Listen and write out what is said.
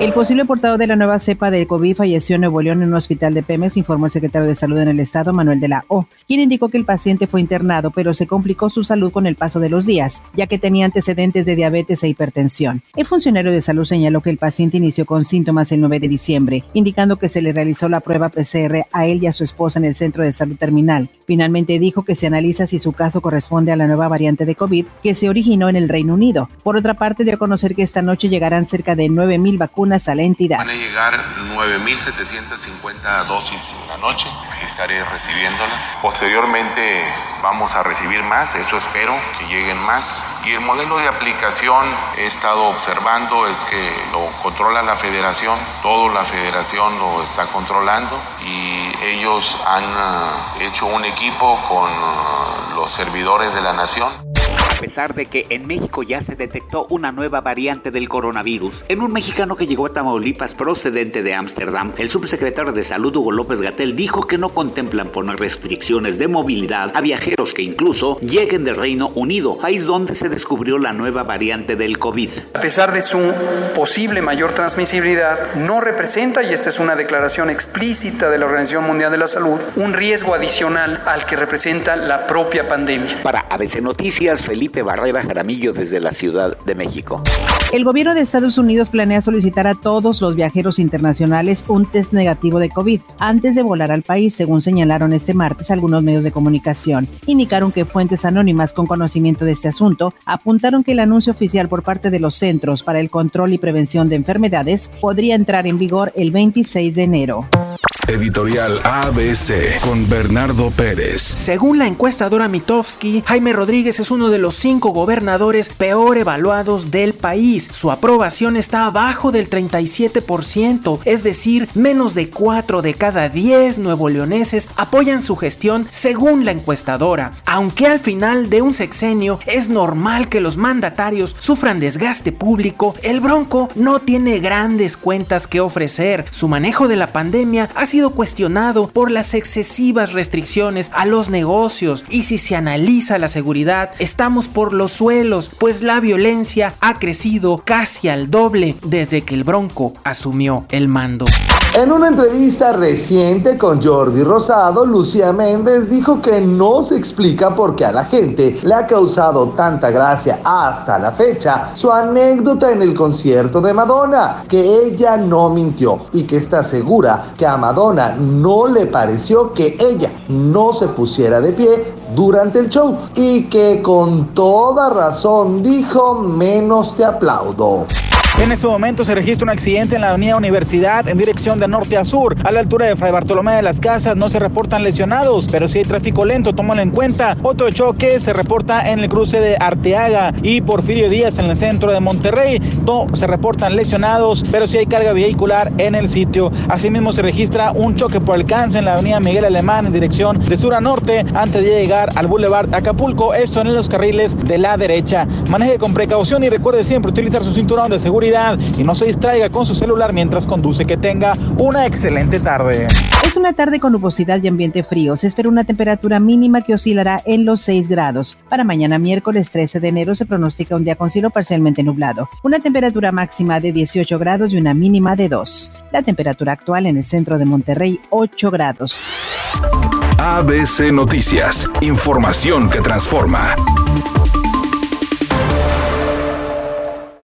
El posible portador de la nueva cepa de COVID falleció en Nuevo León en un hospital de Pemex, informó el secretario de Salud en el estado, Manuel de la O, quien indicó que el paciente fue internado, pero se complicó su salud con el paso de los días, ya que tenía antecedentes de diabetes e hipertensión. El funcionario de salud señaló que el paciente inició con síntomas el 9 de diciembre, indicando que se le realizó la prueba PCR a él y a su esposa en el centro de salud terminal. Finalmente dijo que se analiza si su caso corresponde a la nueva variante de COVID que se originó en el Reino Unido. Por otra parte, dio a conocer que esta noche llegarán cerca de 9.000 vacunas a la entidad. Van a llegar 9.750 dosis en la noche, estaré recibiéndolas. Posteriormente vamos a recibir más, eso espero, que lleguen más. Y el modelo de aplicación he estado observando es que lo controla la federación, todo la federación lo está controlando y ellos han eh, hecho un equipo con eh, los servidores de la nación a pesar de que en México ya se detectó una nueva variante del coronavirus. En un mexicano que llegó a Tamaulipas procedente de Ámsterdam, el subsecretario de Salud Hugo López Gatel dijo que no contemplan poner restricciones de movilidad a viajeros que incluso lleguen del Reino Unido, país donde se descubrió la nueva variante del COVID. A pesar de su posible mayor transmisibilidad, no representa, y esta es una declaración explícita de la Organización Mundial de la Salud, un riesgo adicional al que representa la propia pandemia. Para ABC Noticias, Felipe Felipe Barrera Jaramillo desde la Ciudad de México. El gobierno de Estados Unidos planea solicitar a todos los viajeros internacionales un test negativo de COVID antes de volar al país, según señalaron este martes algunos medios de comunicación. Indicaron que fuentes anónimas con conocimiento de este asunto apuntaron que el anuncio oficial por parte de los Centros para el Control y Prevención de Enfermedades podría entrar en vigor el 26 de enero. Editorial ABC con Bernardo Pérez. Según la encuestadora Mitofsky, Jaime Rodríguez es uno de los cinco gobernadores peor evaluados del país. Su aprobación está abajo del 37%, es decir, menos de 4 de cada 10 nuevo leoneses apoyan su gestión según la encuestadora. Aunque al final de un sexenio es normal que los mandatarios sufran desgaste público, el Bronco no tiene grandes cuentas que ofrecer. Su manejo de la pandemia ha sido cuestionado por las excesivas restricciones a los negocios y si se analiza la seguridad, estamos por los suelos, pues la violencia ha crecido casi al doble desde que el Bronco asumió el mando. En una entrevista reciente con Jordi Rosado, Lucía Méndez dijo que no se explica por qué a la gente le ha causado tanta gracia hasta la fecha su anécdota en el concierto de Madonna, que ella no mintió y que está segura que a Madonna no le pareció que ella no se pusiera de pie durante el show y que con toda razón dijo menos te aplaudo. En este momento se registra un accidente en la avenida Universidad en dirección de norte a sur. A la altura de Fray Bartolomé de las Casas no se reportan lesionados, pero si hay tráfico lento, tómalo en cuenta. Otro choque se reporta en el cruce de Arteaga y Porfirio Díaz en el centro de Monterrey. No se reportan lesionados, pero si hay carga vehicular en el sitio. Asimismo se registra un choque por alcance en la avenida Miguel Alemán en dirección de sur a norte antes de llegar al Boulevard Acapulco. Esto en los carriles de la derecha. Maneje con precaución y recuerde siempre utilizar su cinturón de seguridad y no se distraiga con su celular mientras conduce. Que tenga una excelente tarde. Es una tarde con nubosidad y ambiente frío. Se espera una temperatura mínima que oscilará en los 6 grados. Para mañana miércoles 13 de enero se pronostica un día con cielo parcialmente nublado. Una temperatura máxima de 18 grados y una mínima de 2. La temperatura actual en el centro de Monterrey 8 grados. ABC Noticias. Información que transforma.